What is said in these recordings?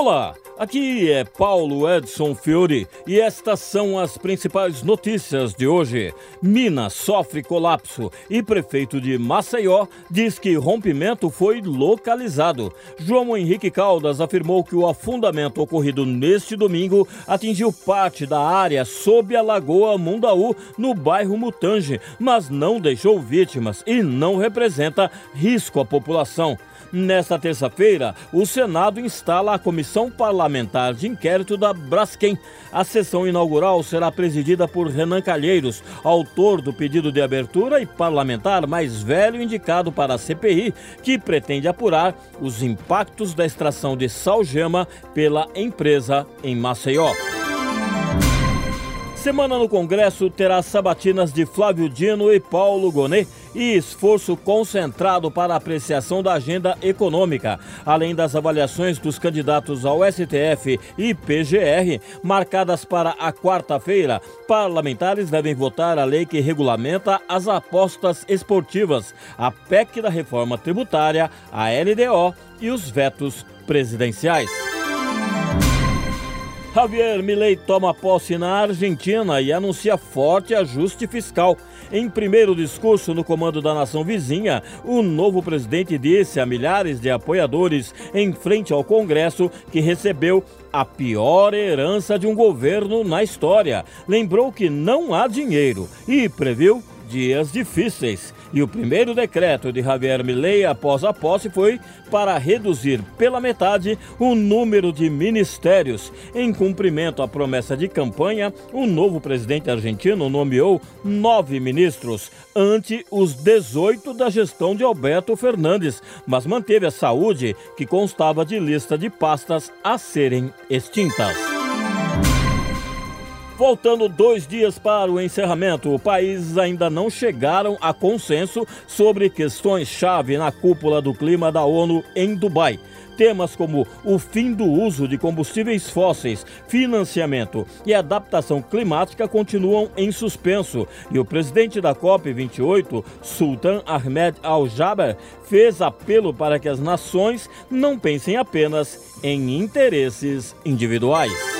Olá, aqui é Paulo Edson Fiore e estas são as principais notícias de hoje. Minas sofre colapso e prefeito de Maceió diz que rompimento foi localizado. João Henrique Caldas afirmou que o afundamento ocorrido neste domingo atingiu parte da área sob a Lagoa Mundaú, no bairro Mutange, mas não deixou vítimas e não representa risco à população. Nesta terça-feira, o Senado instala a Comissão Parlamentar de Inquérito da Braskem. A sessão inaugural será presidida por Renan Calheiros, autor do pedido de abertura e parlamentar mais velho indicado para a CPI, que pretende apurar os impactos da extração de salgema pela empresa em Maceió. Semana no Congresso terá sabatinas de Flávio Dino e Paulo Gonet e esforço concentrado para apreciação da agenda econômica, além das avaliações dos candidatos ao STF e PGR, marcadas para a quarta-feira. Parlamentares devem votar a lei que regulamenta as apostas esportivas, a PEC da reforma tributária, a LDO e os vetos presidenciais. Javier Milei toma posse na Argentina e anuncia forte ajuste fiscal. Em primeiro discurso no comando da nação vizinha, o novo presidente disse a milhares de apoiadores em frente ao Congresso que recebeu a pior herança de um governo na história. Lembrou que não há dinheiro e previu dias difíceis. E o primeiro decreto de Javier Milei após a posse foi para reduzir pela metade o número de ministérios. Em cumprimento à promessa de campanha, o novo presidente argentino nomeou nove ministros, ante os 18 da gestão de Alberto Fernandes, mas manteve a saúde, que constava de lista de pastas a serem extintas. Faltando dois dias para o encerramento, o país ainda não chegaram a consenso sobre questões-chave na cúpula do clima da ONU em Dubai. Temas como o fim do uso de combustíveis fósseis, financiamento e adaptação climática continuam em suspenso. E o presidente da COP28, Sultan Ahmed Al-Jaber, fez apelo para que as nações não pensem apenas em interesses individuais.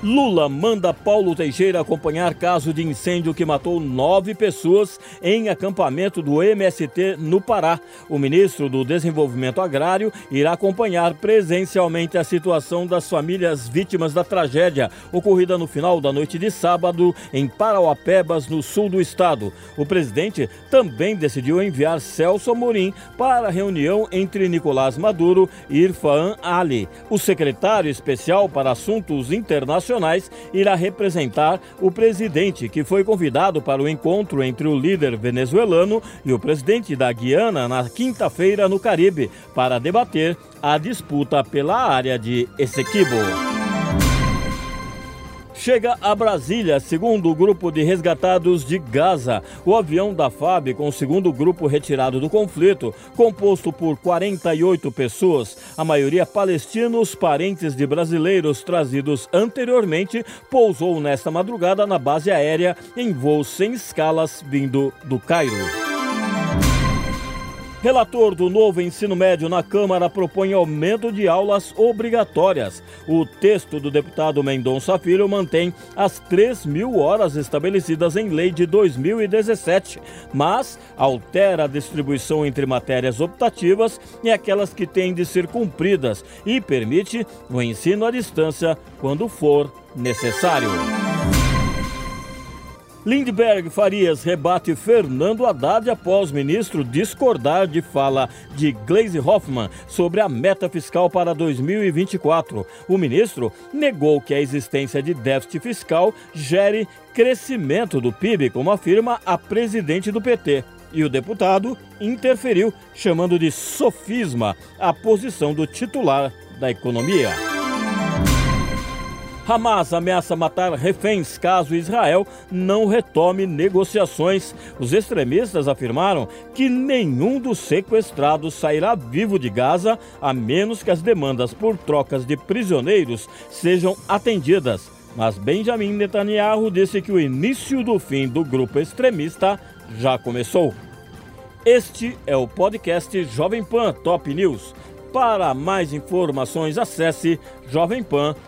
Lula manda Paulo Teixeira acompanhar caso de incêndio que matou nove pessoas em acampamento do MST no Pará. O ministro do Desenvolvimento Agrário irá acompanhar presencialmente a situação das famílias vítimas da tragédia ocorrida no final da noite de sábado em Parauapebas, no sul do estado. O presidente também decidiu enviar Celso Amorim para a reunião entre Nicolás Maduro e Irfan Ali. O secretário especial para assuntos internacionais internacionais irá representar o presidente, que foi convidado para o encontro entre o líder venezuelano e o presidente da Guiana na quinta-feira no Caribe, para debater a disputa pela área de Essequibo chega a Brasília, segundo o grupo de resgatados de Gaza. O avião da FAB, com o segundo grupo retirado do conflito, composto por 48 pessoas, a maioria palestinos, parentes de brasileiros trazidos anteriormente, pousou nesta madrugada na base aérea em voo sem escalas vindo do Cairo. Relator do novo ensino médio na Câmara propõe aumento de aulas obrigatórias. O texto do deputado Mendonça Filho mantém as 3 mil horas estabelecidas em lei de 2017, mas altera a distribuição entre matérias optativas e aquelas que têm de ser cumpridas e permite o ensino à distância quando for necessário. Lindbergh Farias rebate Fernando Haddad após ministro discordar de fala de Gleisi Hoffmann sobre a meta fiscal para 2024. O ministro negou que a existência de déficit fiscal gere crescimento do PIB, como afirma a presidente do PT. E o deputado interferiu, chamando de sofisma a posição do titular da economia. Hamas ameaça matar reféns caso Israel não retome negociações. Os extremistas afirmaram que nenhum dos sequestrados sairá vivo de Gaza, a menos que as demandas por trocas de prisioneiros sejam atendidas. Mas Benjamin Netanyahu disse que o início do fim do grupo extremista já começou. Este é o podcast Jovem Pan Top News. Para mais informações, acesse jovempan.com